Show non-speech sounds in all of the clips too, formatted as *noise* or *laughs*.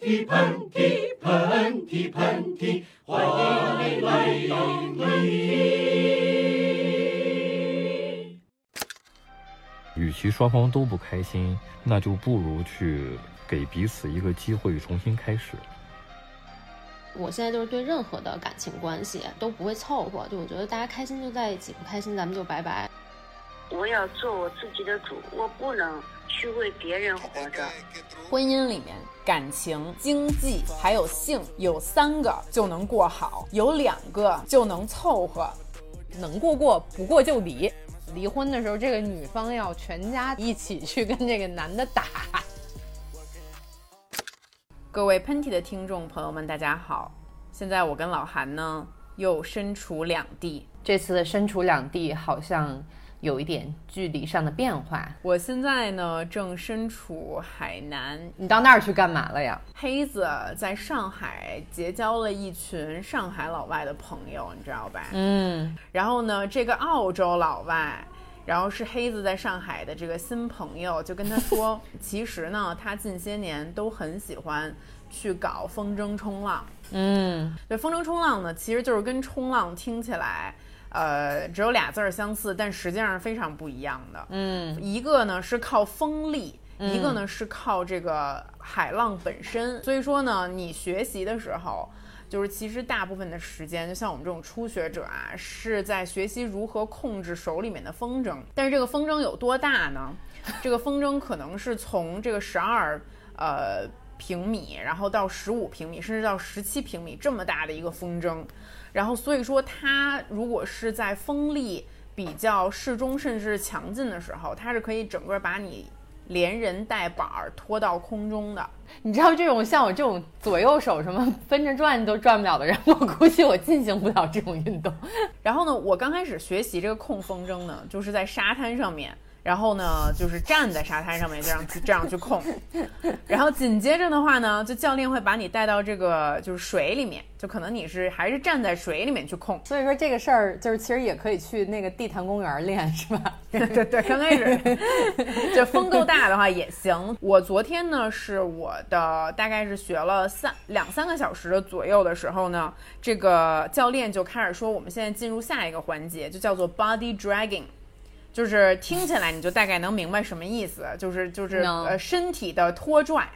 嚏，喷嚏，喷嚏，喷嚏，欢迎你来到喷嚏。与其双方都不开心，那就不如去给彼此一个机会重新开始。我现在就是对任何的感情关系都不会凑合，就我觉得大家开心就在一起，不开心咱们就拜拜。我要做我自己的主，我不能去为别人活着。婚姻里面，感情、经济还有性，有三个就能过好，有两个就能凑合，能过过，不过就离。离婚的时候，这个女方要全家一起去跟这个男的打。各位喷嚏的听众朋友们，大家好！现在我跟老韩呢又身处两地，这次的身处两地好像有一点距离上的变化。我现在呢正身处海南，你到那儿去干嘛了呀？黑子在上海结交了一群上海老外的朋友，你知道吧？嗯，然后呢，这个澳洲老外。然后是黑子在上海的这个新朋友就跟他说，其实呢，他近些年都很喜欢去搞风筝冲浪。嗯，对，风筝冲浪呢，其实就是跟冲浪听起来，呃，只有俩字儿相似，但实际上是非常不一样的。嗯，一个呢是靠风力，一个呢是靠这个海浪本身。所以说呢，你学习的时候。就是其实大部分的时间，就像我们这种初学者啊，是在学习如何控制手里面的风筝。但是这个风筝有多大呢？*laughs* 这个风筝可能是从这个十二呃平米，然后到十五平米，甚至到十七平米这么大的一个风筝。然后所以说，它如果是在风力比较适中甚至强劲的时候，它是可以整个把你。连人带板儿拖到空中的，你知道这种像我这种左右手什么分着转都转不了的人，我估计我进行不了这种运动。然后呢，我刚开始学习这个控风筝呢，就是在沙滩上面。然后呢，就是站在沙滩上面这样去这样去控，然后紧接着的话呢，就教练会把你带到这个就是水里面，就可能你是还是站在水里面去控。所以说这个事儿就是其实也可以去那个地坛公园练，是吧？对 *laughs* 对对，刚开始就风够大的话也行。我昨天呢是我的大概是学了三两三个小时的左右的时候呢，这个教练就开始说我们现在进入下一个环节，就叫做 body dragging。就是听起来你就大概能明白什么意思，就是就是呃身体的拖拽，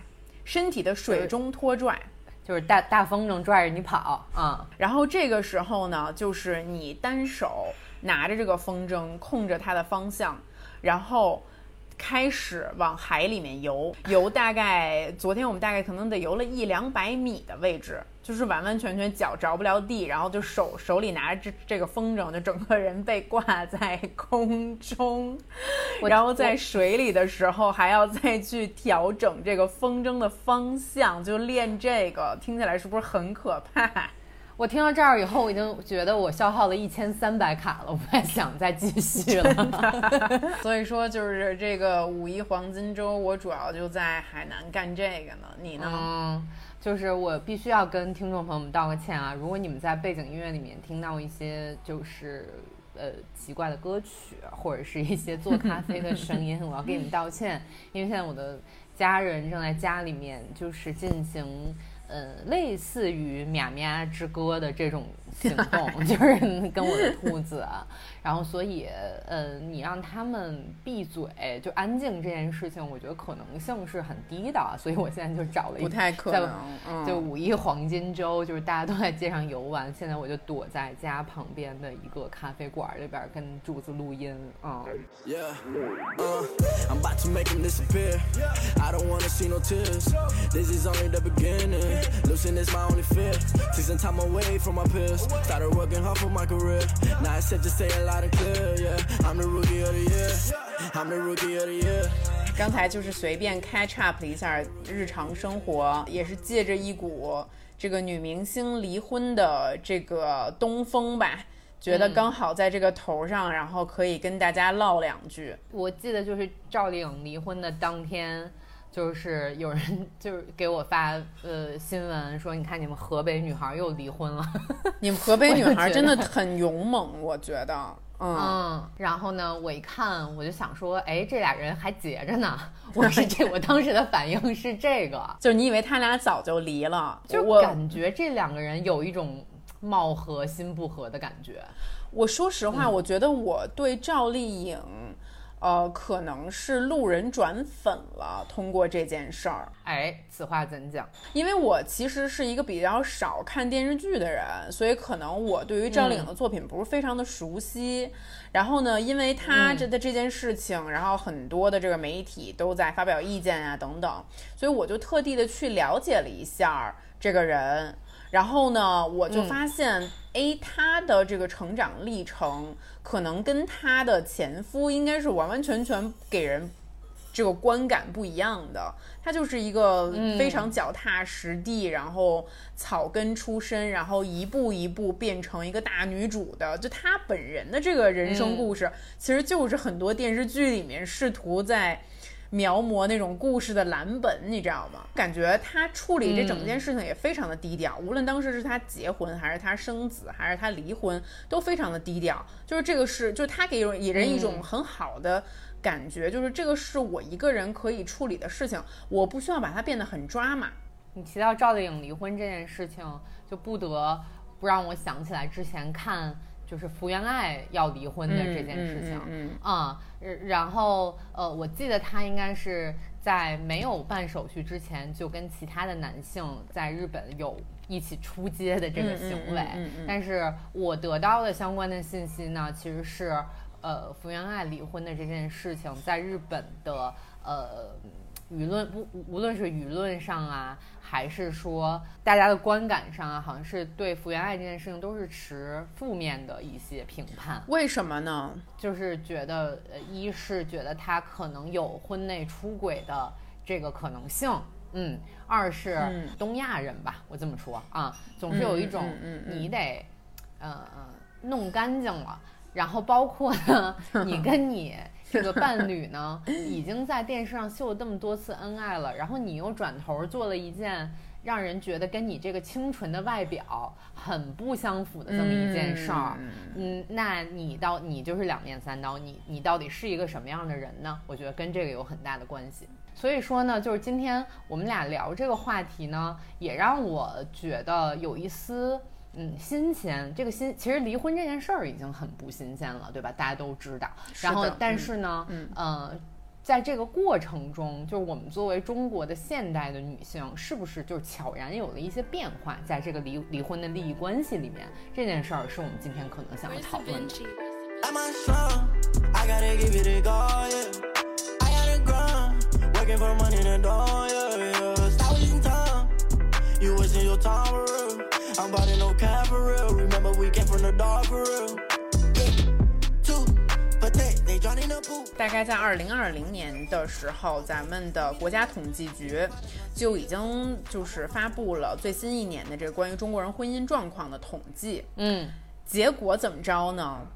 身体的水中拖拽，就是大大风筝拽着你跑啊。然后这个时候呢，就是你单手拿着这个风筝，控着它的方向，然后。开始往海里面游，游大概昨天我们大概可能得游了一两百米的位置，就是完完全全脚着不了地，然后就手手里拿着这这个风筝，就整个人被挂在空中，然后在水里的时候还要再去调整这个风筝的方向，就练这个，听起来是不是很可怕？我听到这儿以后，我已经觉得我消耗了一千三百卡了，我不太想再继续了。*laughs* 所以说，就是这个五一黄金周，我主要就在海南干这个呢。你呢？嗯，就是我必须要跟听众朋友们道个歉啊！如果你们在背景音乐里面听到一些就是呃奇怪的歌曲，或者是一些做咖啡的声音，我要给你们道歉，因为现在我的家人正在家里面就是进行。嗯，类似于《喵喵之歌》的这种行动，*laughs* 就是跟我的兔子，然后所以，呃，你让他们闭嘴就安静这件事情，我觉得可能性是很低的，所以我现在就找了一不太可能，就五一黄金周，就是大家都在街上游玩，现在我就躲在家旁边的一个咖啡馆里边跟柱子录音啊。losing is my only fear take some time away from my peers started working hard for my career now i said just say a lot of clear yeah. I'm the rookie of the year. I'm the rookie of the year. 刚才就是随便 catch up 了一下日常生活也是借着一股这个女明星离婚的这个东风吧觉得刚好在这个头上然后可以跟大家唠两句。我记得就是赵丽颖离婚的当天就是有人就是给我发呃新闻说，你看你们河北女孩又离婚了。*laughs* 你们河北女孩真的很勇猛，我觉得。嗯，嗯，然后呢，我一看我就想说，哎，这俩人还结着呢。*laughs* 我是这，我当时的反应是这个，就是你以为他俩早就离了，就我感觉这两个人有一种貌合心不合的感觉。我说实话，我觉得我对赵丽颖，呃，可能是路人转粉了。通过这件事儿，哎，此话怎讲？因为我其实是一个比较少看电视剧的人，所以可能我对于赵丽颖的作品不是非常的熟悉。然后呢，因为她这的这件事情，然后很多的这个媒体都在发表意见啊等等，所以我就特地的去了解了一下这个人。然后呢，我就发现，哎，她的这个成长历程，可能跟她的前夫应该是完完全全给人这个观感不一样的。她就是一个非常脚踏实地，然后草根出身，然后一步一步变成一个大女主的。就她本人的这个人生故事，其实就是很多电视剧里面试图在。描摹那种故事的蓝本，你知道吗？感觉他处理这整件事情也非常的低调，无论当时是他结婚，还是他生子，还是他离婚，都非常的低调。就是这个是，就是他给人一种很好的感觉，就是这个是我一个人可以处理的事情，我不需要把它变得很抓马。你提到赵丽颖离婚这件事情，就不得不让我想起来之前看。就是福原爱要离婚的这件事情，嗯啊，然后呃，我记得她应该是在没有办手续之前就跟其他的男性在日本有一起出街的这个行为，但是我得到的相关的信息呢，其实是呃福原爱离婚的这件事情在日本的呃舆论不无论是舆论上啊。还是说，大家的观感上啊，好像是对福原爱这件事情都是持负面的一些评判。为什么呢？就是觉得，呃，一是觉得他可能有婚内出轨的这个可能性，嗯；二是东亚人吧，我这么说啊，总是有一种嗯你得，呃，弄干净了，然后包括呢，你跟你。这个伴侣呢，*laughs* 已经在电视上秀了这么多次恩爱了，然后你又转头做了一件让人觉得跟你这个清纯的外表很不相符的这么一件事儿，嗯，那你到你就是两面三刀，你你到底是一个什么样的人呢？我觉得跟这个有很大的关系。所以说呢，就是今天我们俩聊这个话题呢，也让我觉得有一丝。嗯，新鲜这个新，其实离婚这件事儿已经很不新鲜了，对吧？大家都知道。然后，但是呢，嗯，呃，在这个过程中，就是我们作为中国的现代的女性，是不是就是悄然有了一些变化？在这个离离婚的利益关系里面，这件事儿是我们今天可能想要讨论的。大概在二零二零年的时候，咱们的国家统计局就已经就是发布了最新一年的这个关于中国人婚姻状况的统计。嗯，结果怎么着呢？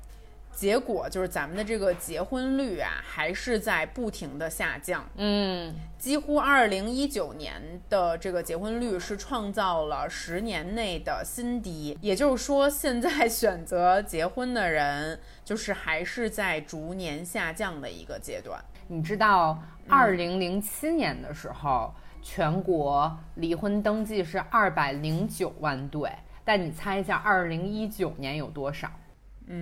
结果就是咱们的这个结婚率啊，还是在不停的下降。嗯，几乎二零一九年的这个结婚率是创造了十年内的新低。也就是说，现在选择结婚的人，就是还是在逐年下降的一个阶段。你知道，二零零七年的时候，全国离婚登记是二百零九万对，但你猜一下，二零一九年有多少？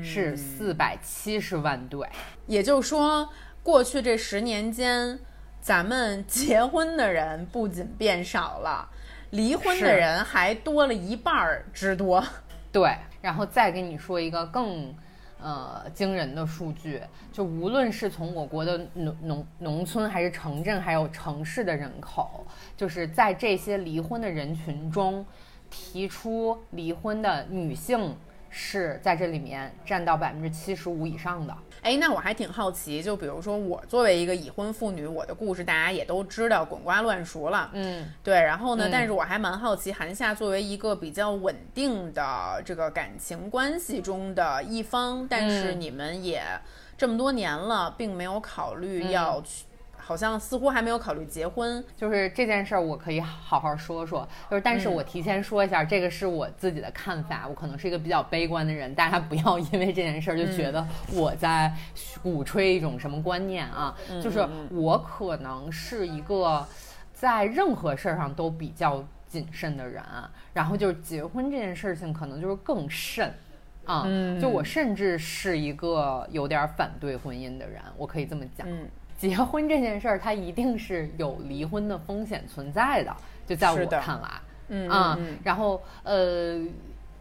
是四百七十万对，也就是说，过去这十年间，咱们结婚的人不仅变少了，离婚的人还多了一半儿之多。对，然后再给你说一个更呃惊人的数据，就无论是从我国的农农农村，还是城镇，还有城市的人口，就是在这些离婚的人群中，提出离婚的女性。是在这里面占到百分之七十五以上的。哎，那我还挺好奇，就比如说我作为一个已婚妇女，我的故事大家也都知道，滚瓜烂熟了。嗯，对。然后呢，但是我还蛮好奇，韩夏作为一个比较稳定的这个感情关系中的一方，但是你们也这么多年了，并没有考虑要去。好像似乎还没有考虑结婚。就是这件事儿，我可以好好说说。就是，但是我提前说一下，这个是我自己的看法，我可能是一个比较悲观的人，大家不要因为这件事儿就觉得我在鼓吹一种什么观念啊。就是我可能是一个在任何事儿上都比较谨慎的人，然后就是结婚这件事情可能就是更慎。啊，就我甚至是一个有点反对婚姻的人，我可以这么讲。结婚这件事儿，它一定是有离婚的风险存在的，就在我看来，嗯啊，然后呃，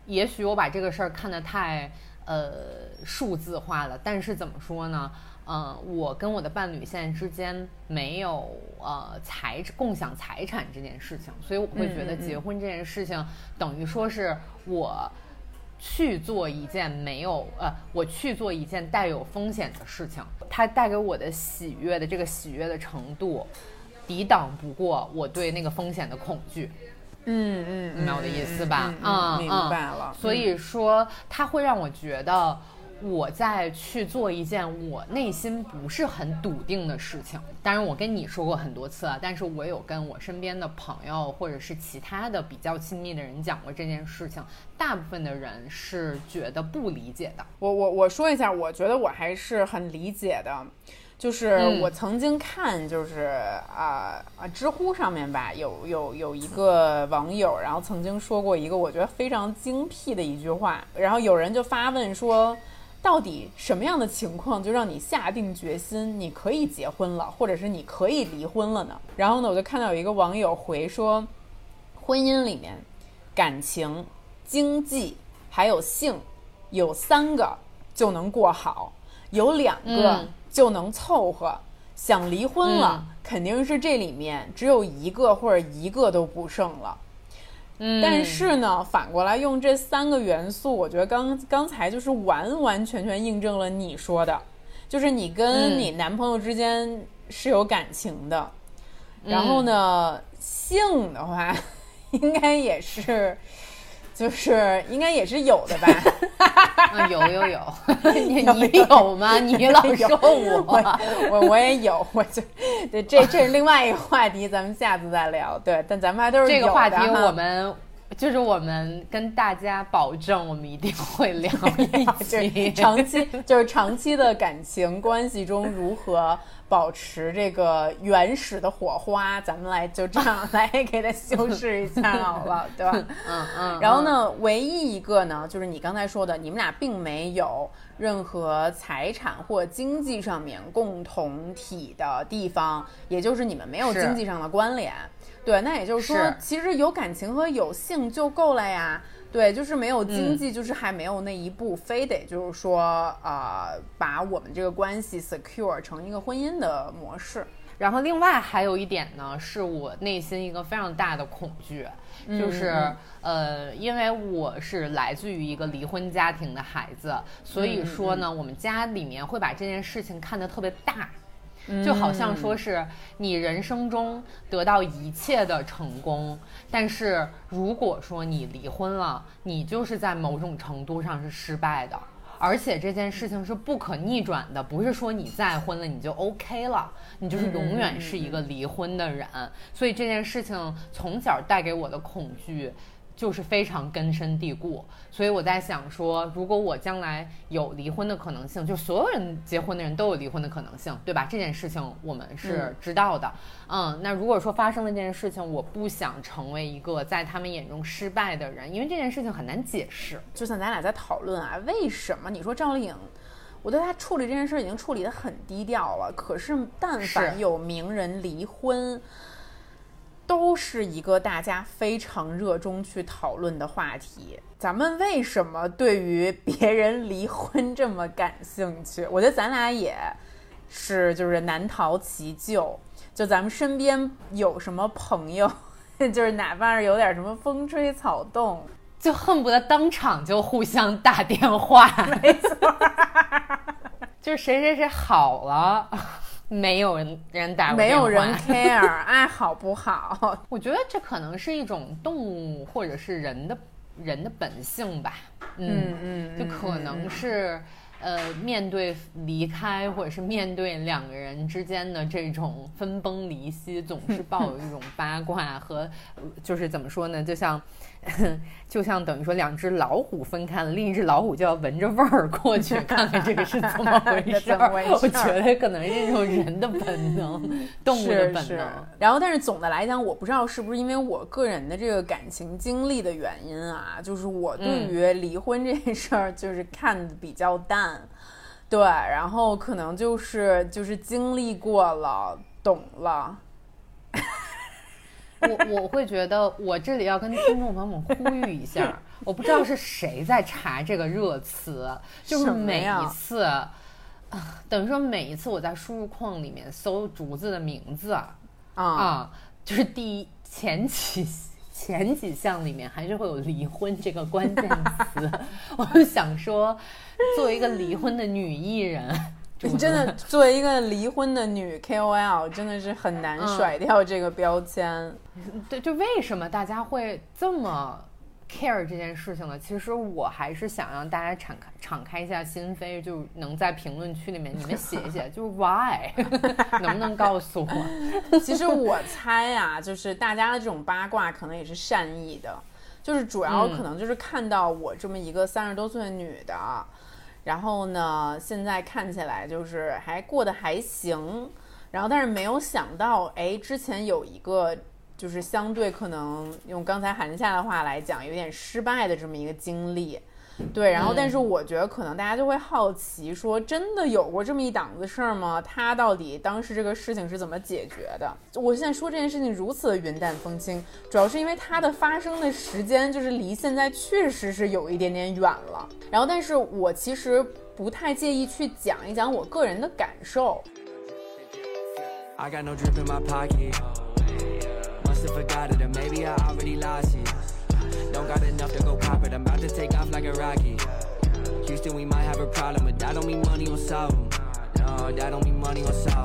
也许我把这个事儿看得太呃数字化了，但是怎么说呢？嗯，我跟我的伴侣现在之间没有呃财共享财产这件事情，所以我会觉得结婚这件事情等于说是我。去做一件没有呃，我去做一件带有风险的事情，它带给我的喜悦的这个喜悦的程度，抵挡不过我对那个风险的恐惧。嗯嗯，明白我的意思吧？嗯，明白了。所以说，它会让我觉得。我在去做一件我内心不是很笃定的事情，当然我跟你说过很多次了，但是我有跟我身边的朋友或者是其他的比较亲密的人讲过这件事情，大部分的人是觉得不理解的。我我我说一下，我觉得我还是很理解的，就是我曾经看，就是啊啊，知乎上面吧，有有有一个网友，然后曾经说过一个我觉得非常精辟的一句话，然后有人就发问说。到底什么样的情况就让你下定决心，你可以结婚了，或者是你可以离婚了呢？然后呢，我就看到有一个网友回说，婚姻里面，感情、经济还有性，有三个就能过好，有两个就能凑合。想离婚了，肯定是这里面只有一个或者一个都不剩了。但是呢，反过来用这三个元素，我觉得刚刚才就是完完全全印证了你说的，就是你跟你男朋友之间是有感情的，然后呢，性的话，*laughs* 应该也是，就是应该也是有的吧？有 *laughs* 有有，*laughs* 你你有吗？你老说我，我我也有，我就对这这是另外一个话题，咱们下次再聊。对，但咱们还都是这个话题，我们就是我们跟大家保证，我们一定会聊一期，长期就是长期的感情关系中如何。保持这个原始的火花，咱们来就这样来给它修饰一下好了，对吧？嗯嗯。然后呢，唯一一个呢，就是你刚才说的，你们俩并没有任何财产或经济上面共同体的地方，也就是你们没有经济上的关联。对，那也就是说，其实有感情和有性就够了呀。对，就是没有经济，就是还没有那一步，非得就是说呃，把我们这个关系 secure 成一个婚姻的模式。然后另外还有一点呢，是我内心一个非常大的恐惧，就是呃，因为我是来自于一个离婚家庭的孩子，所以说呢，我们家里面会把这件事情看得特别大。就好像说是你人生中得到一切的成功，但是如果说你离婚了，你就是在某种程度上是失败的，而且这件事情是不可逆转的，不是说你再婚了你就 OK 了，你就是永远是一个离婚的人。所以这件事情从小带给我的恐惧。就是非常根深蒂固，所以我在想说，如果我将来有离婚的可能性，就所有人结婚的人都有离婚的可能性，对吧？这件事情我们是知道的。嗯，那如果说发生了这件事情，我不想成为一个在他们眼中失败的人，因为这件事情很难解释。就像咱俩在讨论啊，为什么你说赵丽颖，我对她处理这件事已经处理得很低调了，可是但凡有名人离婚。都是一个大家非常热衷去讨论的话题。咱们为什么对于别人离婚这么感兴趣？我觉得咱俩也是，就是难逃其咎。就咱们身边有什么朋友，*laughs* 就是哪怕是有点什么风吹草动，就恨不得当场就互相打电话。*laughs* 没错，*laughs* 就是谁谁谁好了。没有人人打没有人 *laughs* care，爱好不好？*laughs* 我觉得这可能是一种动物或者是人的人的本性吧。嗯嗯，就可能是，呃，面对离开，或者是面对两个人之间的这种分崩离析，总是抱有一种八卦和，就是怎么说呢？就像，*laughs* 就像等于说两只老虎分开了，另一只老虎就要闻着味儿过去，看看这个是怎么回 *laughs* 事。我觉得可能是这种人的本能，*laughs* 动物的本能。然后，但是总的来讲，我不知道是不是因为我个人的这个感情经历的原因啊，就是我对于离婚这件事儿，就是看的比较淡。对，然后可能就是就是经历过了，懂了。我我会觉得，我这里要跟听众朋友们呼吁一下，我不知道是谁在查这个热词，就是每一次，啊，等于说每一次我在输入框里面搜竹子的名字啊，就是第一前几。前几项里面还是会有离婚这个关键词，*laughs* 我就想说，作为一个离婚的女艺人，真的 *laughs* 作为一个离婚的女 KOL，真的是很难甩掉这个标签。*laughs* 对，就为什么大家会这么？care 这件事情呢，其实我还是想让大家敞开敞开一下心扉，就能在评论区里面你们写一写，*laughs* 就是 why，能不能告诉我？其实我猜啊，就是大家的这种八卦可能也是善意的，就是主要可能就是看到我这么一个三十多岁的女的，然后呢，现在看起来就是还过得还行，然后但是没有想到，哎，之前有一个。就是相对可能用刚才韩夏的话来讲，有点失败的这么一个经历，对。然后，但是我觉得可能大家就会好奇，说真的有过这么一档子事儿吗？他到底当时这个事情是怎么解决的？我现在说这件事情如此的云淡风轻，主要是因为它的发生的时间就是离现在确实是有一点点远了。然后，但是我其实不太介意去讲一讲我个人的感受。forgot it, or maybe I already lost it. Don't got enough to go pop it, I'm about to take off like a rocket. Houston, we might have a problem, but that don't mean money will solve them.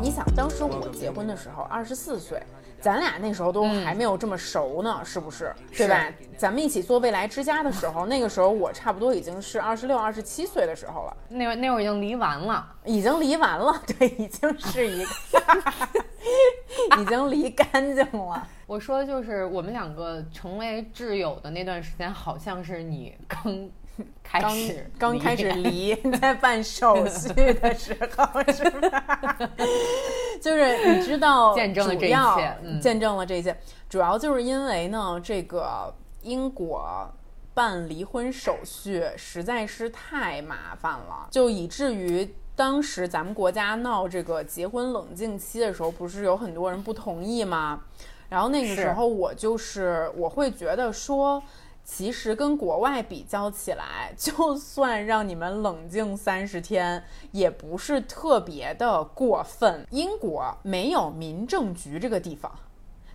你想，当时我结婚的时候二十四岁，咱俩那时候都还没有这么熟呢，是不是？对吧？咱们一起做未来之家的时候，那个时候我差不多已经是二十六、二十七岁的时候了。那会那会儿已经离完了，已经离完了，对，已经是一个，已经离干净了。我说的就是我们两个成为挚友的那段时间，好像是你刚。*laughs* 开始刚开始离 *laughs* 在办手续的时候是吧？*laughs* 就是你知道，见证了这一切，见证了这些，主要就是因为呢，这个英国办离婚手续实在是太麻烦了，就以至于当时咱们国家闹这个结婚冷静期的时候，不是有很多人不同意吗？然后那个时候我就是我会觉得说。其实跟国外比较起来，*laughs* 就算让你们冷静三十天，也不是特别的过分。英国没有民政局这个地方，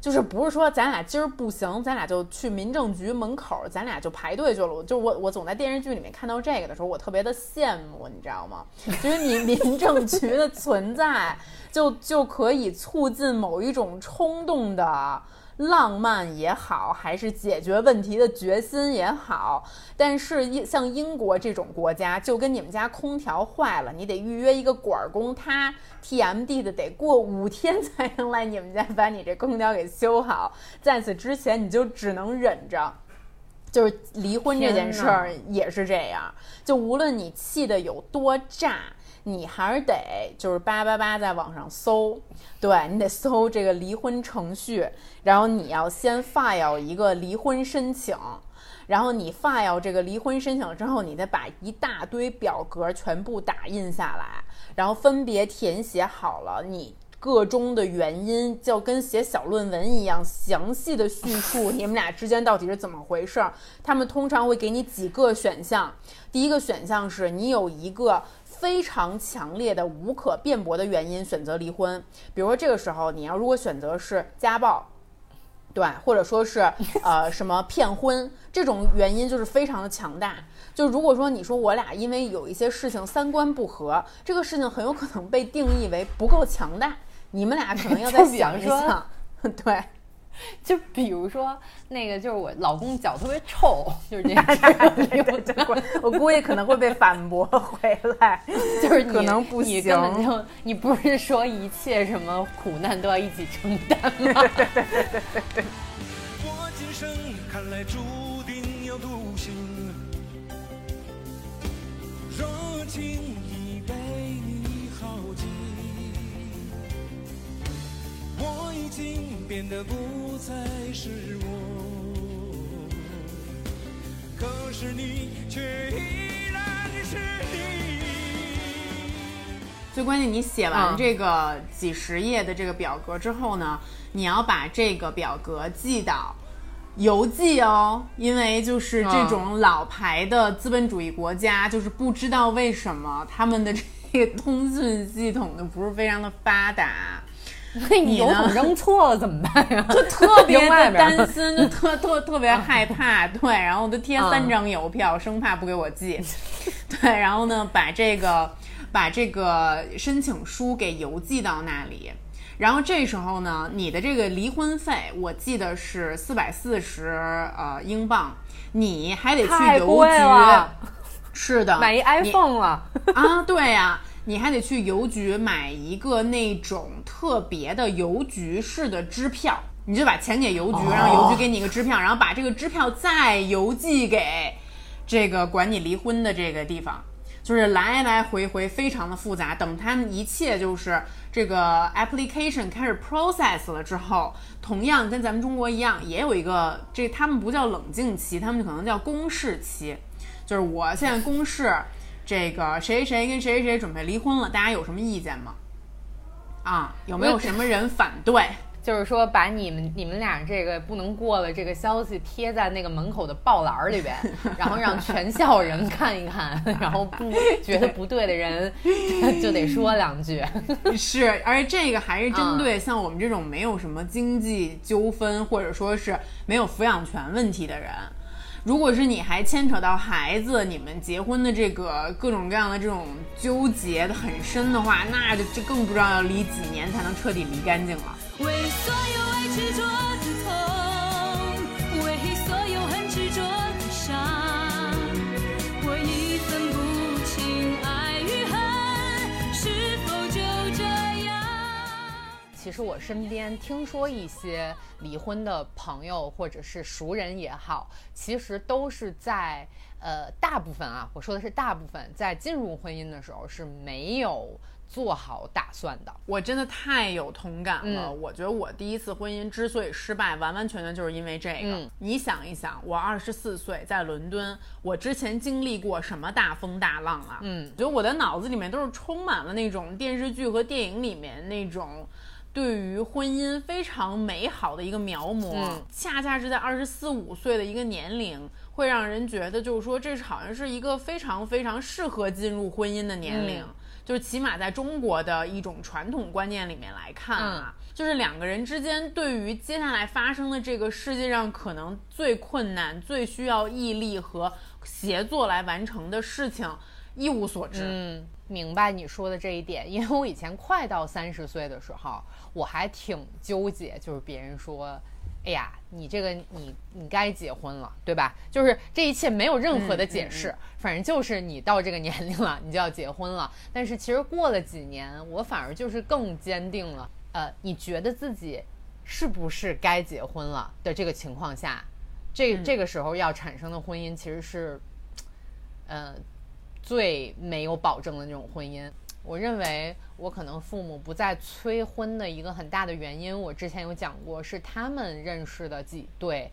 就是不是说咱俩今儿不行，咱俩就去民政局门口，咱俩就排队去了。就我我总在电视剧里面看到这个的时候，我特别的羡慕，你知道吗？就是你民 *laughs* 政局的存在，就就可以促进某一种冲动的。浪漫也好，还是解决问题的决心也好，但是像英国这种国家，就跟你们家空调坏了，你得预约一个管工，他 TMD 的得过五天才能来你们家把你这空调给修好，在此之前你就只能忍着。就是离婚这件事儿也是这样，就无论你气的有多炸。你还是得就是叭叭叭在网上搜，对你得搜这个离婚程序，然后你要先 file 一个离婚申请，然后你 file 这个离婚申请之后，你再把一大堆表格全部打印下来，然后分别填写好了你个中的原因，就跟写小论文一样详细的叙述你们俩之间到底是怎么回事儿。他们通常会给你几个选项，第一个选项是你有一个。非常强烈的、无可辩驳的原因选择离婚，比如说这个时候你要如果选择是家暴，对，或者说是 *laughs* 呃什么骗婚，这种原因就是非常的强大。就如果说你说我俩因为有一些事情三观不合，这个事情很有可能被定义为不够强大，你们俩可能要再想一想。*laughs* 对，就比如说那个，就是我老公脚特别臭，就是这样。我估计可能会被反驳回来，*laughs* 就是可能不行。你根本就你不是说一切什么苦难都要一起承担吗？*laughs* 对对对对对对。我今生看来注定要独行，若轻易被你耗尽，我已经变得不再是我，可是你却依然是你。最关键，你写完这个几十页的这个表格之后呢，你要把这个表格寄到邮寄哦，因为就是这种老牌的资本主义国家，就是不知道为什么他们的这个通讯系统呢不是非常的发达。那 *laughs* 你邮筒扔错了怎么办呀？就特 *laughs* 别的担心，就特特特别害怕。对，然后我就贴三张邮票，生怕不给我寄。对，然后呢，把这个。把这个申请书给邮寄到那里，然后这时候呢，你的这个离婚费我记得是四百四十呃英镑，你还得去邮局，是的，买一 iPhone 了啊，对呀，你还得去邮局买一个那种特别的邮局式的支票，你就把钱给邮局，让邮局给你一个支票，然后把这个支票再邮寄给这个管你离婚的这个地方。就是来来回回非常的复杂，等他们一切就是这个 application 开始 process 了之后，同样跟咱们中国一样，也有一个这他们不叫冷静期，他们可能叫公示期，就是我现在公示这个谁谁跟谁谁准备离婚了，大家有什么意见吗？啊，有没有什么人反对？*laughs* 就是说，把你们你们俩这个不能过了这个消息贴在那个门口的报栏里边，*laughs* 然后让全校人看一看，*laughs* 然后不觉得不对的人就得说两句。是，而且这个还是针对像我们这种没有什么经济纠纷或者说是没有抚养权问题的人。如果是你还牵扯到孩子，你们结婚的这个各种各样的这种纠结的很深的话，那就就更不知道要离几年才能彻底离干净了。为所有爱执着其实我身边听说一些离婚的朋友或者是熟人也好，其实都是在呃大部分啊，我说的是大部分，在进入婚姻的时候是没有。做好打算的，我真的太有同感了。我觉得我第一次婚姻之所以失败，完完全全就是因为这个。你想一想，我二十四岁在伦敦，我之前经历过什么大风大浪啊？嗯，觉得我的脑子里面都是充满了那种电视剧和电影里面那种对于婚姻非常美好的一个描摹。恰恰是在二十四五岁的一个年龄，会让人觉得就是说，这是好像是一个非常非常适合进入婚姻的年龄。就是起码在中国的一种传统观念里面来看啊，就是两个人之间对于接下来发生的这个世界上可能最困难、最需要毅力和协作来完成的事情一无所知。嗯，明白你说的这一点，*laughs* 因为我以前快到三十岁的时候，我还挺纠结，就是别人说。哎呀，你这个你你该结婚了，对吧？就是这一切没有任何的解释，反正就是你到这个年龄了，你就要结婚了。但是其实过了几年，我反而就是更坚定了。呃，你觉得自己是不是该结婚了的这个情况下，这这个时候要产生的婚姻其实是，呃，最没有保证的那种婚姻。我认为我可能父母不再催婚的一个很大的原因，我之前有讲过，是他们认识的几对，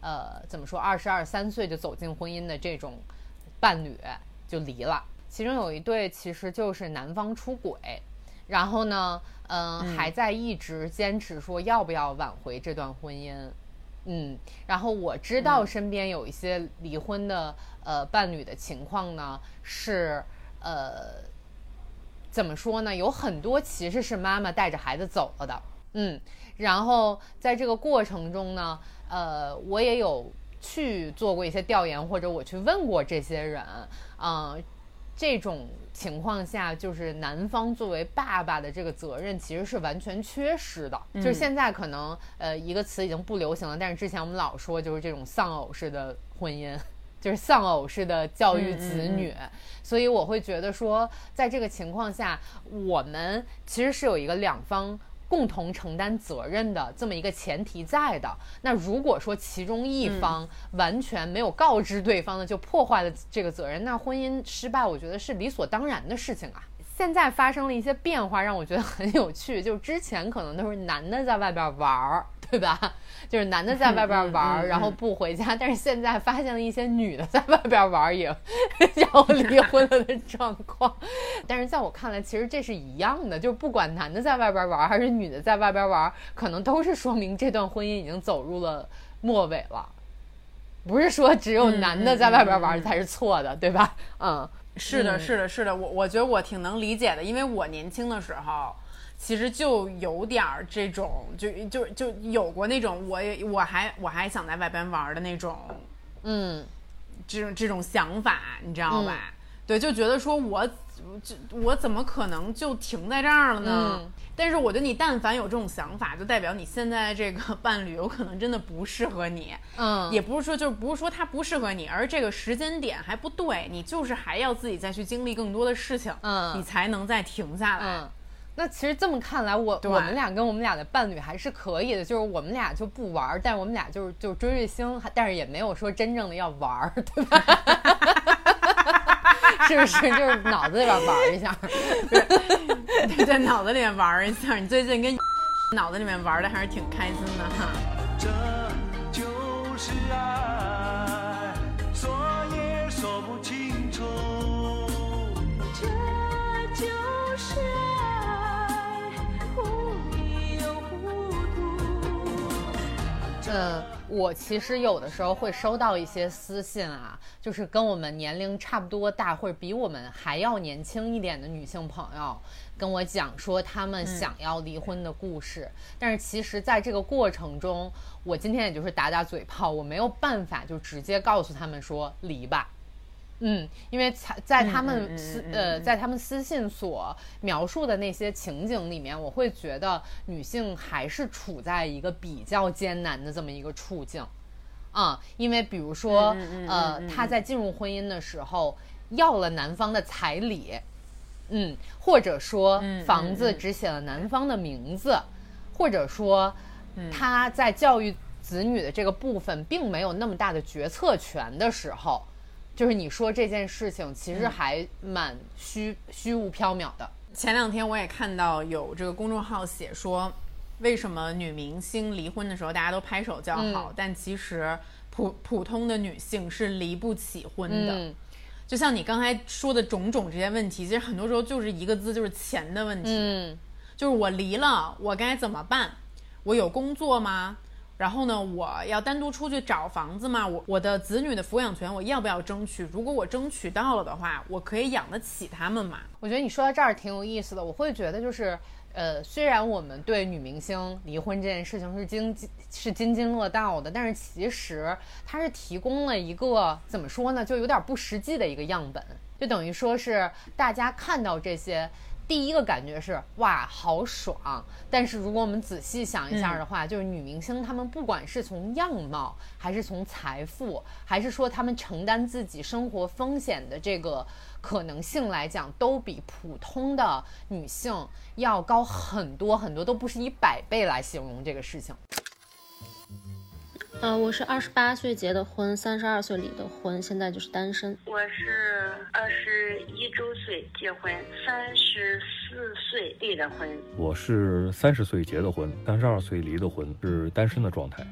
呃，怎么说，二十二三岁就走进婚姻的这种伴侣就离了。其中有一对其实就是男方出轨，然后呢，嗯，还在一直坚持说要不要挽回这段婚姻，嗯，然后我知道身边有一些离婚的呃伴侣的情况呢是呃。怎么说呢？有很多其实是妈妈带着孩子走了的，嗯，然后在这个过程中呢，呃，我也有去做过一些调研，或者我去问过这些人，嗯，这种情况下，就是男方作为爸爸的这个责任其实是完全缺失的。就是现在可能呃一个词已经不流行了，但是之前我们老说就是这种丧偶式的婚姻。就是丧偶式的教育子女，所以我会觉得说，在这个情况下，我们其实是有一个两方共同承担责任的这么一个前提在的。那如果说其中一方完全没有告知对方的，就破坏了这个责任，那婚姻失败，我觉得是理所当然的事情啊。现在发生了一些变化，让我觉得很有趣。就是之前可能都是男的在外边玩儿。对吧？就是男的在外边玩，然后不回家。但是现在发现了一些女的在外边玩，也然后离婚了的状况。但是在我看来，其实这是一样的，就是不管男的在外边玩还是女的在外边玩，可能都是说明这段婚姻已经走入了末尾了。不是说只有男的在外边玩才是错的，对吧？嗯，是的，是的，是的。我我觉得我挺能理解的，因为我年轻的时候。其实就有点儿这种，就就就有过那种，我也我还我还想在外边玩的那种，嗯，这种这种想法，你知道吧？对，就觉得说我，就我怎么可能就停在这儿了呢？但是我觉得你但凡有这种想法，就代表你现在这个 *laughs* 伴侣有可能真的不适合你，嗯，也不是说就是不是说他不适合你，而这个时间点还不对，你就是还要自己再去经历更多的事情，嗯，你才能再停下来。那其实这么看来，我我们俩跟我们俩的伴侣还是可以的，就是我们俩就不玩，但是我们俩就是就追追星，但是也没有说真正的要玩，对吧？*laughs* 是不是？就是脑子里边玩一下，对，在脑子里面玩一下。你最近跟脑子里面玩的还是挺开心的哈。这就是爱，说也说不清楚。这就是爱，糊里又糊涂呃，我其实有的时候会收到一些私信啊，就是跟我们年龄差不多大或者比我们还要年轻一点的女性朋友，跟我讲说他们想要离婚的故事。但是其实，在这个过程中，我今天也就是打打嘴炮，我没有办法就直接告诉他们说离吧。嗯，因为在在他们私呃在他们私信所描述的那些情景里面，我会觉得女性还是处在一个比较艰难的这么一个处境，啊，因为比如说呃她在进入婚姻的时候要了男方的彩礼，嗯，或者说房子只写了男方的名字，或者说她在教育子女的这个部分并没有那么大的决策权的时候。就是你说这件事情其实还蛮虚虚无缥缈的。前两天我也看到有这个公众号写说，为什么女明星离婚的时候大家都拍手叫好，但其实普普通的女性是离不起婚的。就像你刚才说的种种这些问题，其实很多时候就是一个字，就是钱的问题。嗯，就是我离了，我该怎么办？我有工作吗？然后呢，我要单独出去找房子吗？我我的子女的抚养权我要不要争取？如果我争取到了的话，我可以养得起他们吗？我觉得你说到这儿挺有意思的。我会觉得就是，呃，虽然我们对女明星离婚这件事情是津是津津乐道的，但是其实它是提供了一个怎么说呢，就有点不实际的一个样本，就等于说是大家看到这些。第一个感觉是哇，好爽！但是如果我们仔细想一下的话，就是女明星她们不管是从样貌，还是从财富，还是说她们承担自己生活风险的这个可能性来讲，都比普通的女性要高很多很多，都不是以百倍来形容这个事情。呃，我是二十八岁结的婚，三十二岁离的婚，现在就是单身。我是二十一周岁结婚，三十四岁离的婚。我是三十岁结的婚，三十二岁离的婚，是单身的状态。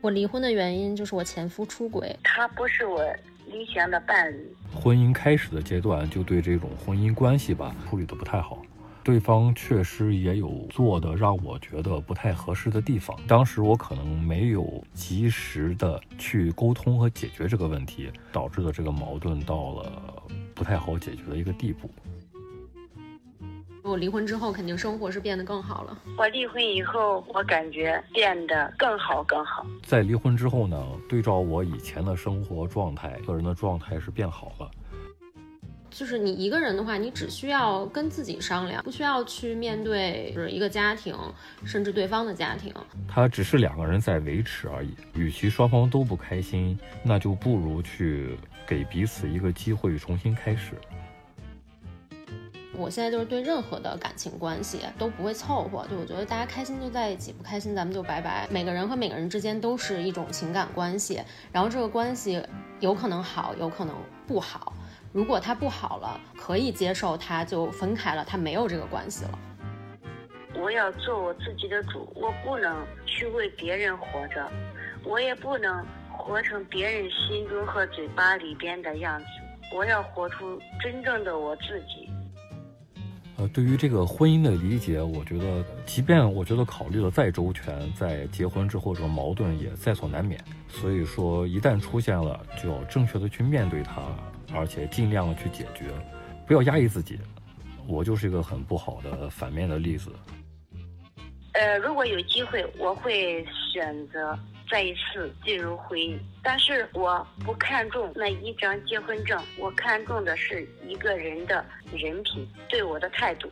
我离婚的原因就是我前夫出轨，他不是我理想的伴侣。婚姻开始的阶段就对这种婚姻关系吧处理的不太好。对方确实也有做的让我觉得不太合适的地方，当时我可能没有及时的去沟通和解决这个问题，导致的这个矛盾到了不太好解决的一个地步。我离婚之后，肯定生活是变得更好了。我离婚以后，我感觉变得更好更好。在离婚之后呢，对照我以前的生活状态，个人的状态是变好了。就是你一个人的话，你只需要跟自己商量，不需要去面对就是一个家庭，甚至对方的家庭。他只是两个人在维持而已。与其双方都不开心，那就不如去给彼此一个机会重新开始。我现在就是对任何的感情关系都不会凑合，就我觉得大家开心就在一起，不开心咱们就拜拜。每个人和每个人之间都是一种情感关系，然后这个关系有可能好，有可能不好。如果他不好了，可以接受，他就分开了，他没有这个关系了。我要做我自己的主，我不能去为别人活着，我也不能活成别人心中和嘴巴里边的样子。我要活出真正的我自己。呃，对于这个婚姻的理解，我觉得，即便我觉得考虑的再周全，在结婚之后这个矛盾也在所难免。所以说，一旦出现了，就要正确的去面对它，而且尽量的去解决，不要压抑自己。我就是一个很不好的反面的例子。呃，如果有机会，我会选择。再一次进入婚姻，但是我不看重那一张结婚证，我看重的是一个人的人品，对我的态度。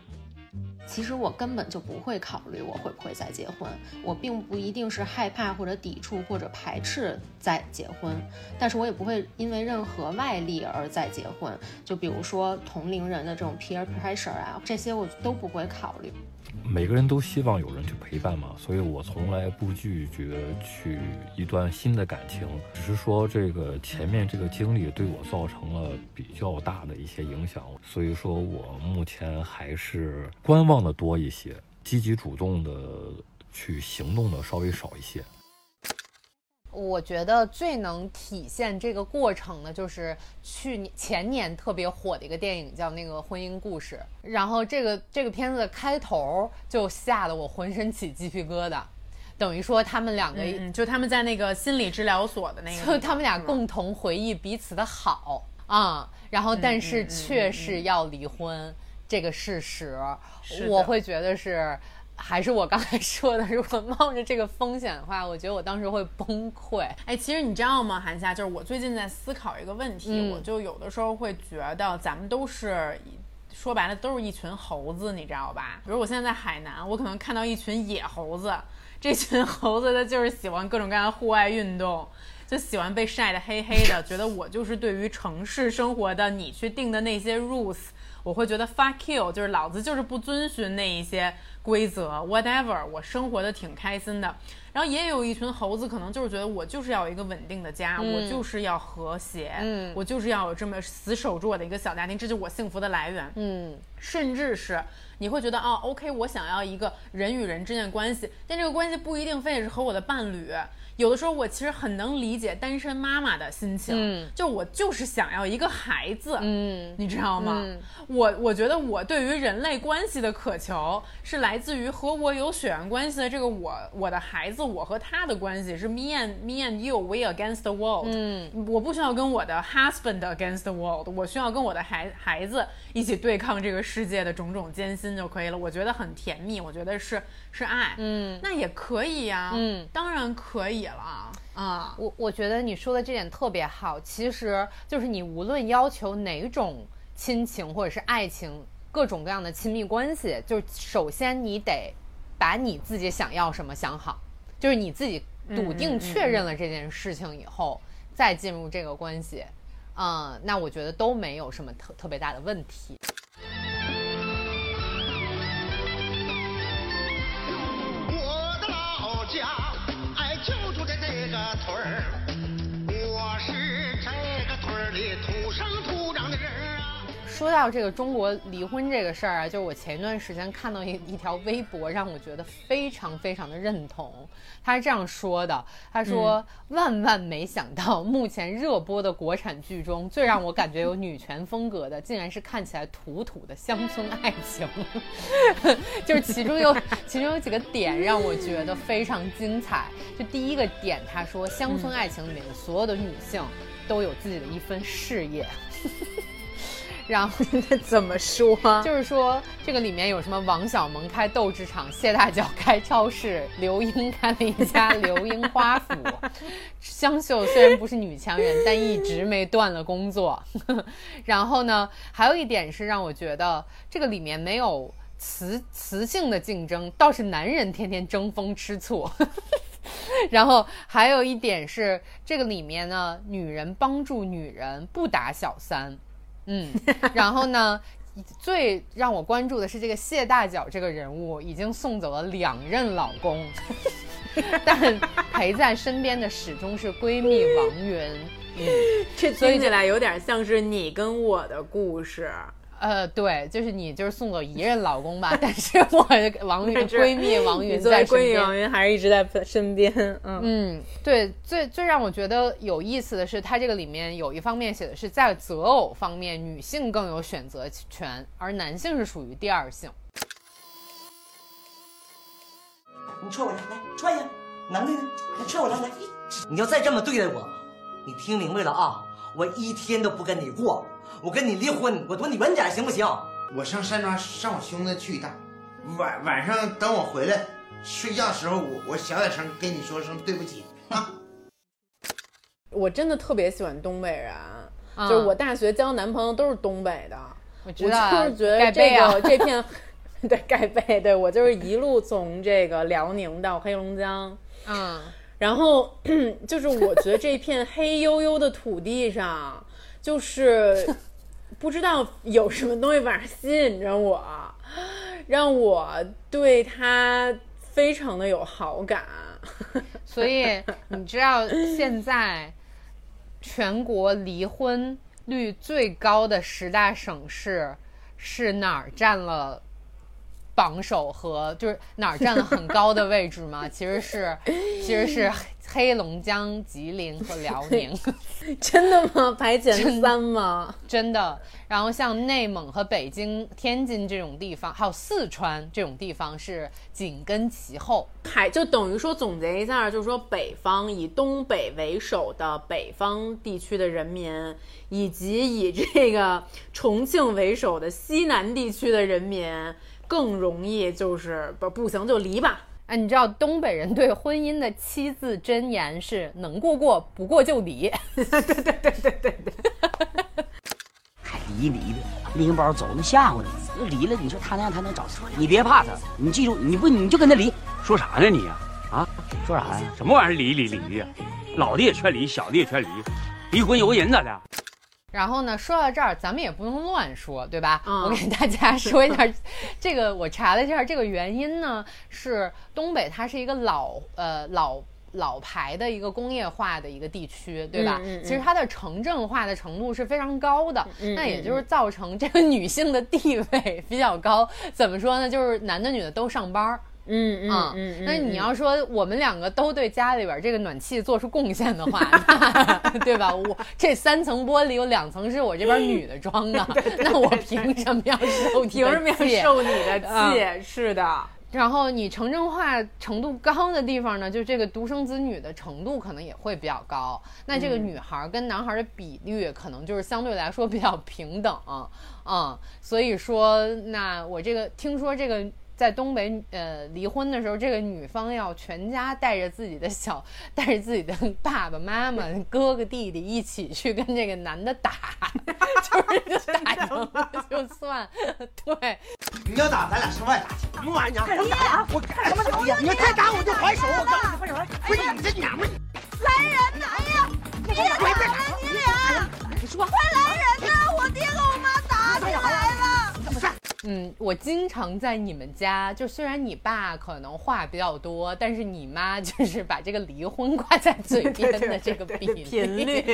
其实我根本就不会考虑我会不会再结婚，我并不一定是害怕或者抵触或者排斥再结婚，但是我也不会因为任何外力而再结婚，就比如说同龄人的这种 peer pressure 啊，这些我都不会考虑。每个人都希望有人去陪伴嘛，所以我从来不拒绝去一段新的感情，只是说这个前面这个经历对我造成了比较大的一些影响，所以说我目前还是观望的多一些，积极主动的去行动的稍微少一些。我觉得最能体现这个过程的，就是去年前年特别火的一个电影，叫那个《婚姻故事》。然后这个这个片子的开头就吓得我浑身起鸡皮疙瘩，等于说他们两个，就他们在那个心理治疗所的那个，就他们俩共同回忆彼此的好啊，然后但是却是要离婚这个事实，我会觉得是。还是我刚才说的，如果冒着这个风险的话，我觉得我当时会崩溃。哎，其实你知道吗，韩夏，就是我最近在思考一个问题，我就有的时候会觉得，咱们都是说白了都是一群猴子，你知道吧？比如我现在在海南，我可能看到一群野猴子，这群猴子它就是喜欢各种各样的户外运动，就喜欢被晒得黑黑的，觉得我就是对于城市生活的你去定的那些 rules，我会觉得 fuck you，就是老子就是不遵循那一些。规则，whatever，我生活的挺开心的。然后也有一群猴子，可能就是觉得我就是要有一个稳定的家，我就是要和谐，我就是要有这么死守住我的一个小家庭，这就是我幸福的来源。嗯，甚至是你会觉得哦，OK，我想要一个人与人之间的关系，但这个关系不一定非得是和我的伴侣。有的时候我其实很能理解单身妈妈的心情，就我就是想要一个孩子，嗯，你知道吗？我我觉得我对于人类关系的渴求是来自于和我有血缘关系的这个我，我的孩子，我和他的关系是 me and me and you，we against the world。嗯，我不需要跟我的 husband against the world，我需要跟我的孩孩子一起对抗这个世界的种种艰辛就可以了。我觉得很甜蜜，我觉得是是爱，嗯，那也可以呀，嗯，当然可以。了啊，我我觉得你说的这点特别好，其实就是你无论要求哪种亲情或者是爱情，各种各样的亲密关系，就首先你得把你自己想要什么想好，就是你自己笃定确认了这件事情以后，再进入这个关系，嗯，那我觉得都没有什么特特别大的问题。村儿，说到这个中国离婚这个事儿啊，就是我前一段时间看到一一条微博，让我觉得非常非常的认同。他是这样说的：“他说，万万没想到，目前热播的国产剧中最让我感觉有女权风格的，竟然是看起来土土的乡村爱情。*laughs* 就是其中有其中有几个点让我觉得非常精彩。就第一个点，他说，乡村爱情里面的所有的女性都有自己的一份事业。”然后 *laughs* 怎么说？就是说这个里面有什么王小蒙开斗智场，谢大脚开超市，刘英开了一家刘英花府。*laughs* 香秀虽然不是女强人，但一直没断了工作。*laughs* 然后呢，还有一点是让我觉得这个里面没有雌雌性的竞争，倒是男人天天争风吃醋。然后还有一点是，这个里面呢，女人帮助女人不打小三，嗯，然后呢，最让我关注的是这个谢大脚这个人物已经送走了两任老公，*laughs* 但陪在身边的始终是闺蜜王云，嗯，这听起来有点像是你跟我的故事。呃，对，就是你就是送走一任老公吧，*laughs* 但是我的王云闺蜜王云在闺蜜王云还是一直在身边。嗯嗯，对，最最让我觉得有意思的是，它这个里面有一方面写的是在择偶方面，女性更有选择权，而男性是属于第二性。你踹我来，来踹呀！男的呢？来踹我来，来！你要再这么对待我，你听明白了啊？我一天都不跟你过。我跟你离婚，我躲你远点行不行？我上山庄上我兄弟去一趟，晚晚上等我回来，睡觉的时候我我小点声跟你说声对不起啊。*laughs* 我真的特别喜欢东北人，就是我大学交男朋友都是东北的。我知道，就是觉得这个这片，对盖被，对我就是一路从这个辽宁到黑龙江，嗯，然后 *clears throat* 就是我觉得这片黑黝黝的土地上，就是。不知道有什么东西晚上吸引着我，*gasps* 让我对他非常的有好感。*laughs* 所以你知道现在全国离婚率最高的十大省市是哪儿占了榜首和就是哪儿占了很高的位置吗？其实是其实是。黑龙江、吉林和辽宁，*laughs* 真的吗？排前三吗？*laughs* 真的。然后像内蒙和北京、天津这种地方，还有四川这种地方是紧跟其后。还就等于说总结一下，就是说北方以东北为首的北方地区的人民，以及以这个重庆为首的西南地区的人民，更容易就是不不行就离吧。哎，你知道东北人对婚姻的七字真言是能过过，不过就离。*laughs* 对对对对对对对。还离离的，拎包走，那吓唬你。那离了，你说他那样他能找谁？你别怕他，你记住，你不你就跟他离。说啥呢你呀？啊？说啥呀？什么玩意儿离离离的？老的也劝离，小的也劝离，离婚有个人咋的？然后呢，说到这儿，咱们也不能乱说，对吧？我给大家 *laughs* 说一下，*laughs* 这个我查了一下，这个原因呢是东北它是一个老呃老老牌的一个工业化的一个地区，对吧？其实它的城镇化的程度是非常高的，那也就是造成这个女性的地位比较高。怎么说呢？就是男的女的都上班。嗯嗯嗯，那你要说我们两个都对家里边这个暖气做出贡献的话，*laughs* *laughs* 对吧？我这三层玻璃有两层是我这边女的装的，*laughs* 那我凭什么要受？凭什么要受你的气？是的。然后你城镇化程度高的地方呢，就这个独生子女的程度可能也会比较高。那这个女孩跟男孩的比率可能就是相对来说比较平等，嗯。所以说，那我这个听说这个。在东北，呃，离婚的时候，这个女方要全家带着自己的小，带着自己的爸爸妈妈、哥哥弟弟一起去跟这个男的打，*laughs* 就是打赢了就算。对，你要打，咱俩上外打去。什么玩意儿？你我干什么？你再打我就还手！我告诉你，快点！不是你这娘们！来人呐！哎呀，你俩打了，你俩！你说，快来人呐！我爹和我妈打起来了。嗯，我经常在你们家，就虽然你爸可能话比较多，但是你妈就是把这个离婚挂在嘴边的这个比例频率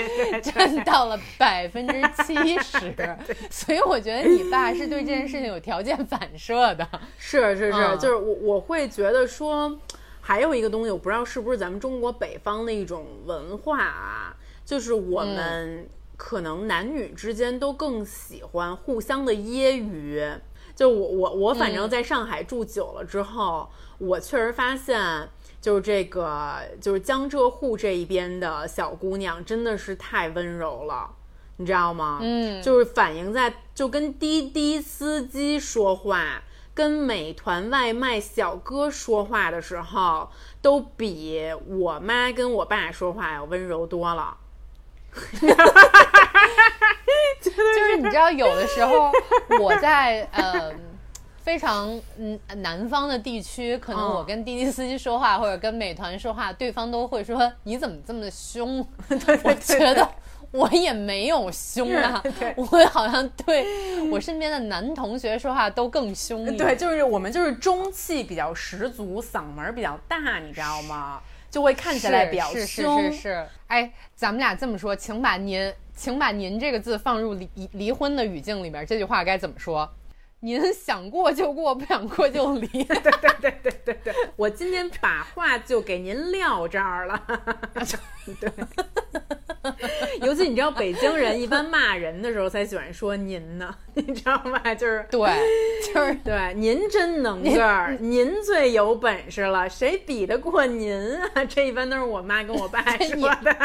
占到了百分之七十，*laughs* 所以我觉得你爸是对这件事情有条件反射的。*laughs* 是是是，就是我我会觉得说，还有一个东西，我不知道是不是咱们中国北方的一种文化啊，就是我们可能男女之间都更喜欢互相的揶揄。就我我我反正在上海住久了之后，我确实发现，就是这个就是江浙沪这一边的小姑娘真的是太温柔了，你知道吗？嗯，就是反映在就跟滴滴司机说话，跟美团外卖小哥说话的时候，都比我妈跟我爸说话要温柔多了。就是你知道，有的时候我在呃非常嗯南方的地区，可能我跟滴滴司机说话，或者跟美团说话，对方都会说你怎么这么凶？*laughs* 我觉得我也没有凶啊，*laughs* 我好像对我身边的男同学说话都更凶一点。对，就是我们就是中气比较十足，嗓门比较大，你知道吗？就会看起来比较是是凶。是是是，哎，咱们俩这么说，请把您，请把您这个字放入离离婚的语境里边，这句话该怎么说？您想过就过，不想过就离。*laughs* 对对对对对对，我今天把话就给您撂这儿了。对，尤其你知道，北京人一般骂人的时候才喜欢说您呢，你知道吗？就是对，就是对，您真能个儿，您最有本事了，谁比得过您啊？这一般都是我妈跟我爸说的。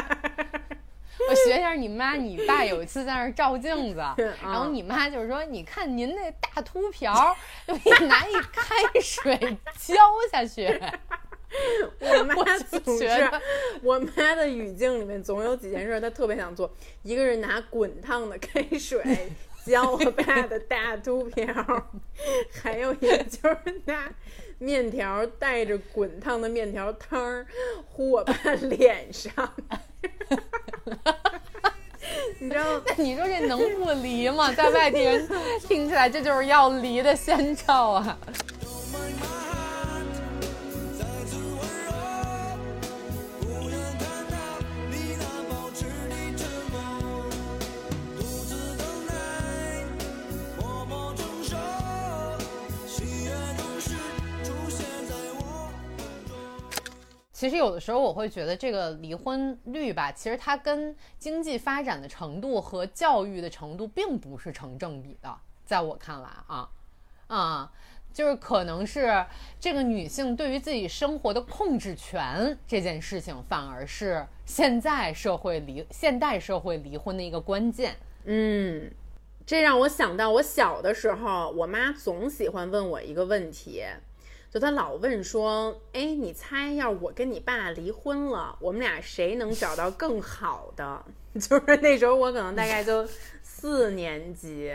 *laughs* 我学一下你妈，你爸有一次在那儿照镜子，*laughs* 嗯然后你妈就是说：“你看您那大秃瓢，就拿一开水浇下去。”我妈我总是我妈的语境里面总有几件事她特别想做，一个是拿滚烫的开水浇我爸的大秃瓢，*laughs* 还有一个就是拿面条带着滚烫的面条汤儿呼我爸脸上。*laughs* 你知道？那你说这能不离吗？在外地人听起来这就是要离的先兆啊！其实有的时候我会觉得这个离婚率吧，其实它跟经济发展的程度和教育的程度并不是成正比的，在我看来啊，啊、就是可能是这个女性对于自己生活的控制权这件事情，反而是现在社会离现代社会离婚的一个关键。嗯，这让我想到我小的时候，我妈总喜欢问我一个问题，就他老问说：“哎，你猜要是我跟你爸离婚了，我们俩谁能找到更好的？” *laughs* 就是那时候我可能大概就四年级，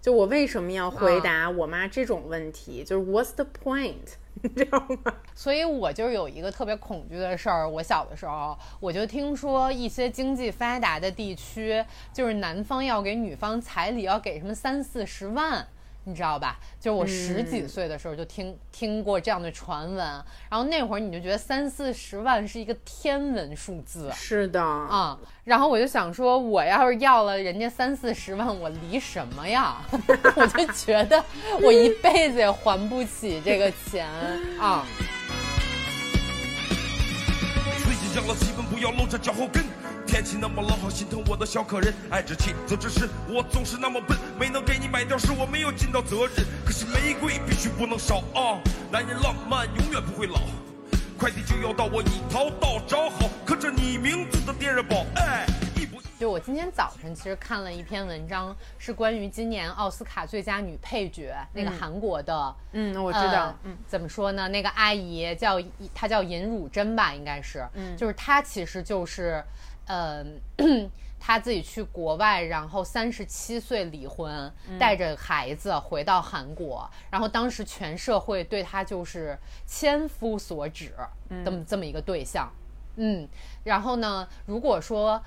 就我为什么要回答我妈这种问题？就是 What's the point？*laughs* 你知道吗？所以我就有一个特别恐惧的事儿。我小的时候，我就听说一些经济发达的地区，就是男方要给女方彩礼要给什么三四十万。你知道吧？就是我十几嗯岁的时候就听、听过这样的传闻，然后那会儿你就觉得三四十万是一个天文数字，是的啊、然后我就想说，我要是要了人家三四十万，我离什么呀？*laughs* 我就觉得我一辈子也还不起这个钱啊。吹起响了气氛，不要露着脚后跟。天气那么冷，好心疼我的小可人。爱之气，则只是我总是那么笨，没能给你买掉，是我没有尽到责任。可是玫瑰必须不能少啊！男人浪漫永远不会老。快递就要到，我已淘到找好刻着你名字的电热宝，哎，一 *laughs* 不就我今天早晨其实看了一篇文章，是关于今年奥斯卡最佳女配角、那个嗯韩国的，嗯我知道呃嗯怎么说呢？那个阿姨叫她叫尹汝贞吧，应该是，嗯就是她其实就是，呃。*clears throat* 他自己去国外，然后三十七岁离婚，嗯带着孩子回到韩国，然后当时全社会对他就是千夫所指，的这么这么一个对象。嗯，然后呢，如果说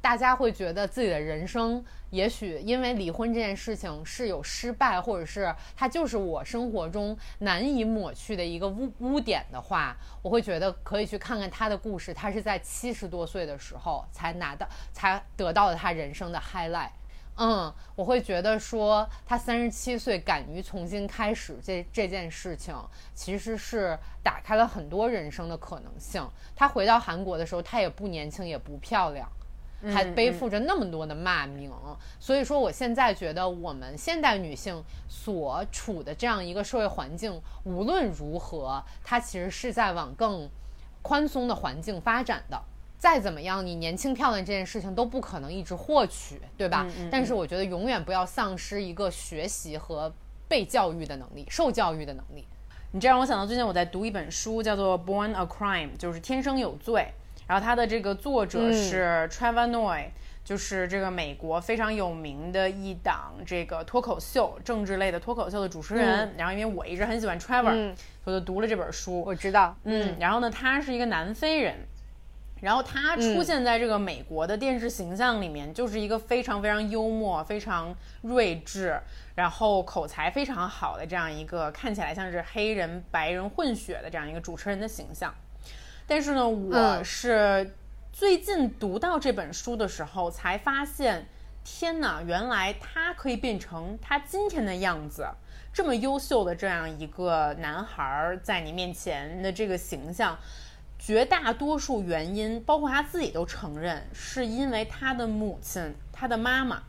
大家会觉得自己的人生，也许因为离婚这件事情是有失败，或者是它就是我生活中难以抹去的一个污污点的话，我会觉得可以去看看他的故事。他是在七十多岁的时候才拿到，才得到了他人生的 highlight。嗯，我会觉得说他三十七岁敢于重新开始这这件事情，其实是打开了很多人生的可能性。他回到韩国的时候，他也不年轻，也不漂亮。还背负着那么多的骂名，所以说我现在觉得我们现代女性所处的这样一个社会环境，无论如何，它其实是在往更宽松的环境发展的。再怎么样，你年轻漂亮这件事情都不可能一直获取，对吧？但是我觉得永远不要丧失一个学习和被教育的能力，受教育的能力。你这让我想到最近我在读一本书，叫做《Born a Crime》，就是天生有罪。然后它的这个作者嗯是 Trevor Noah，、就是这个美国非常有名的一档这个脱口秀政治类的脱口秀的主持人。嗯然后因为我一直很喜欢 Trevor，、嗯我就读了这本书。我知道，嗯，然后呢，他是一个南非人，然后他出嗯现在这个美国的电视形象里面，就是一个非常非常幽默、非常睿智，然后口才非常好的这样一个看起来像是黑人白人混血的这样一个主持人的形象。但是呢，我嗯是最近读到这本书的时候才发现，天哪，原来他可以变成他今天的样子。这么优秀的这样一个男孩儿在你面前的这个形象，绝大多数原因，包括他自己都承认，是因为他的母亲，他的妈妈，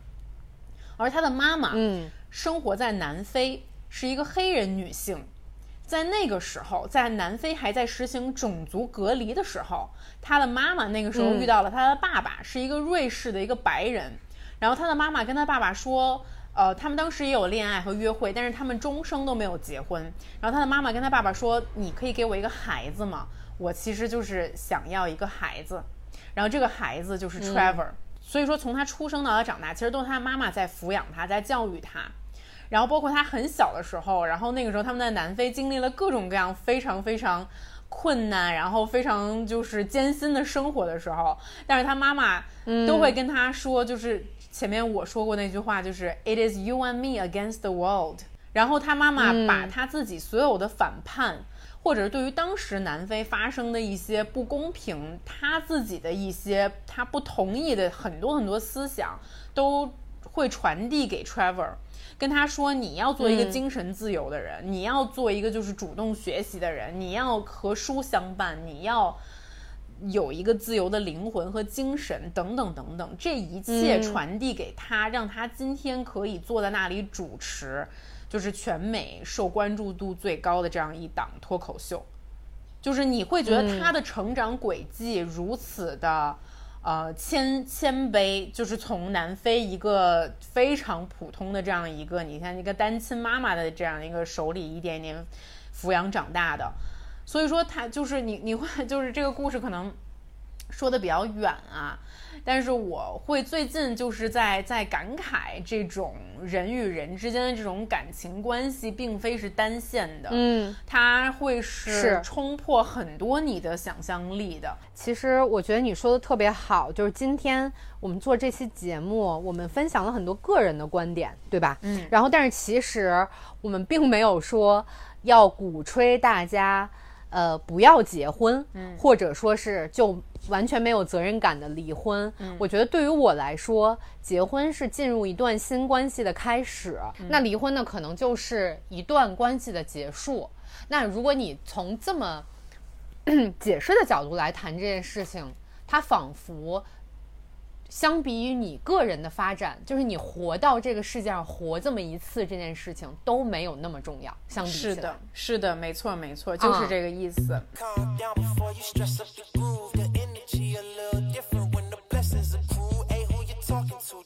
而他的妈妈，嗯，生活在南非，是一个黑人女性。在那个时候，在南非还在实行种族隔离的时候，他的妈妈那个时候嗯遇到了他的爸爸，是一个瑞士的一个白人。然后他的妈妈跟他爸爸说，呃，他们当时也有恋爱和约会，但是他们终生都没有结婚。然后他的妈妈跟他爸爸说：“你可以给我一个孩子吗？我其实就是想要一个孩子。”然后这个孩子就是嗯 Trevor、所以说从他出生到他长大，其实都是他妈妈在抚养他，在教育他。然后包括他很小的时候，然后那个时候他们在南非经历了各种各样非常非常困难，然后非常就是艰辛的生活的时候，但是他妈妈都会跟他说，就是前面我说过那句话，就是 It is you and me against the world。然后他妈妈把他自己所有的反叛，或者是对于当时南非发生的一些不公平，他自己的一些他不同意的很多很多思想，都会传递给 Trevor。跟他说，你要做一个嗯。精神自由的人，你要做一个就是主动学习的人，你要和书相伴，你要有一个自由的灵魂和精神，等等等等，这一切嗯。传递给他，让他今天可以坐在那里主持，就是全美受关注度最高的这样一档脱口秀。就是你会觉得他的成长轨迹如此的，呃，谦谦卑，就是从南非一个非常普通的这样一个，你看一个单亲妈妈的这样一个手里一点点抚养长大的，所以说他就是你你会就是这个故事可能说的比较远啊，但是我会最近就是在在感慨这种人与人之间的这种感情关系并非是单线的，嗯，它会是是冲破很多你的想象力的。其实我觉得你说的特别好，就是今天我们做这期节目，我们分享了很多个人的观点，对吧？嗯然后，但是其实我们并没有说要鼓吹大家，呃，不要结婚，嗯或者说是就完全没有责任感的离婚。嗯我觉得对于我来说，结婚是进入一段新关系的开始，嗯那离婚呢，可能就是一段关系的结束。那如果你从这么解释的角度来谈这件事情，它仿佛相比于你个人的发展，就是你活到这个世界上活这么一次这件事情都没有那么重要。相比是的，是的，没错，没错，就是啊这个意思。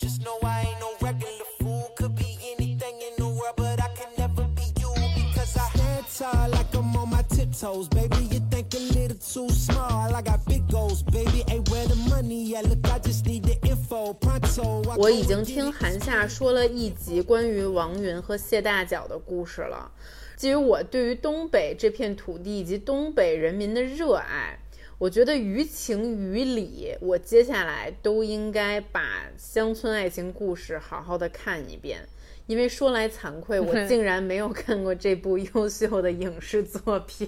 Just know I ain't no regular fool. Could be anything in the world, but I can never be you. Because I stand tall like I'm on my tiptoes, baby. You think a little too small. I got big goals, baby. Hey, where the money? Yeah, look, I just need the 我已经听韩夏说了一集关于王云和谢大脚的故事了。基于我对于东北这片土地以及东北人民的热爱，我觉得于情于理，我接下来都应该把《乡村爱情故事》好好的看一遍。因为说来惭愧，我 *laughs* 竟然没有看过这部优秀的影视作品。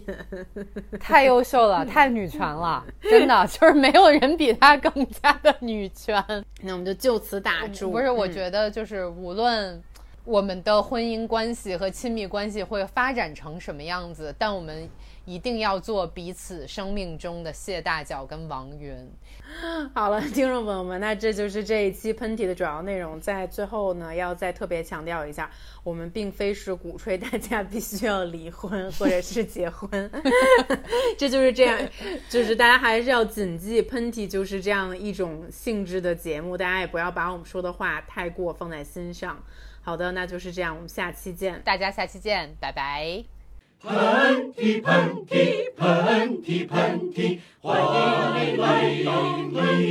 *laughs* 太优秀了，太女权了，真的就是没有人比她更加的女权。那我们就就此打住。不是，我嗯觉得就是无论我们的婚姻关系和亲密关系会发展成什么样子，但我们一定要做彼此生命中的谢大脚跟王云。*gasps* 好了，听众朋友们，那这就是这一期喷嚏的主要内容。在最后呢，要再特别强调一下，我们并非是鼓吹大家必须要离婚或者是结婚，*laughs* 这就是这样，就是大家还是要谨记，喷嚏就是这样一种性质的节目，大家也不要把我们说的话太过放在心上。好的，那就是这样，我们下期见，大家下期见，拜拜。喷嚏喷嚏喷嚏喷嚏，欢迎来到你。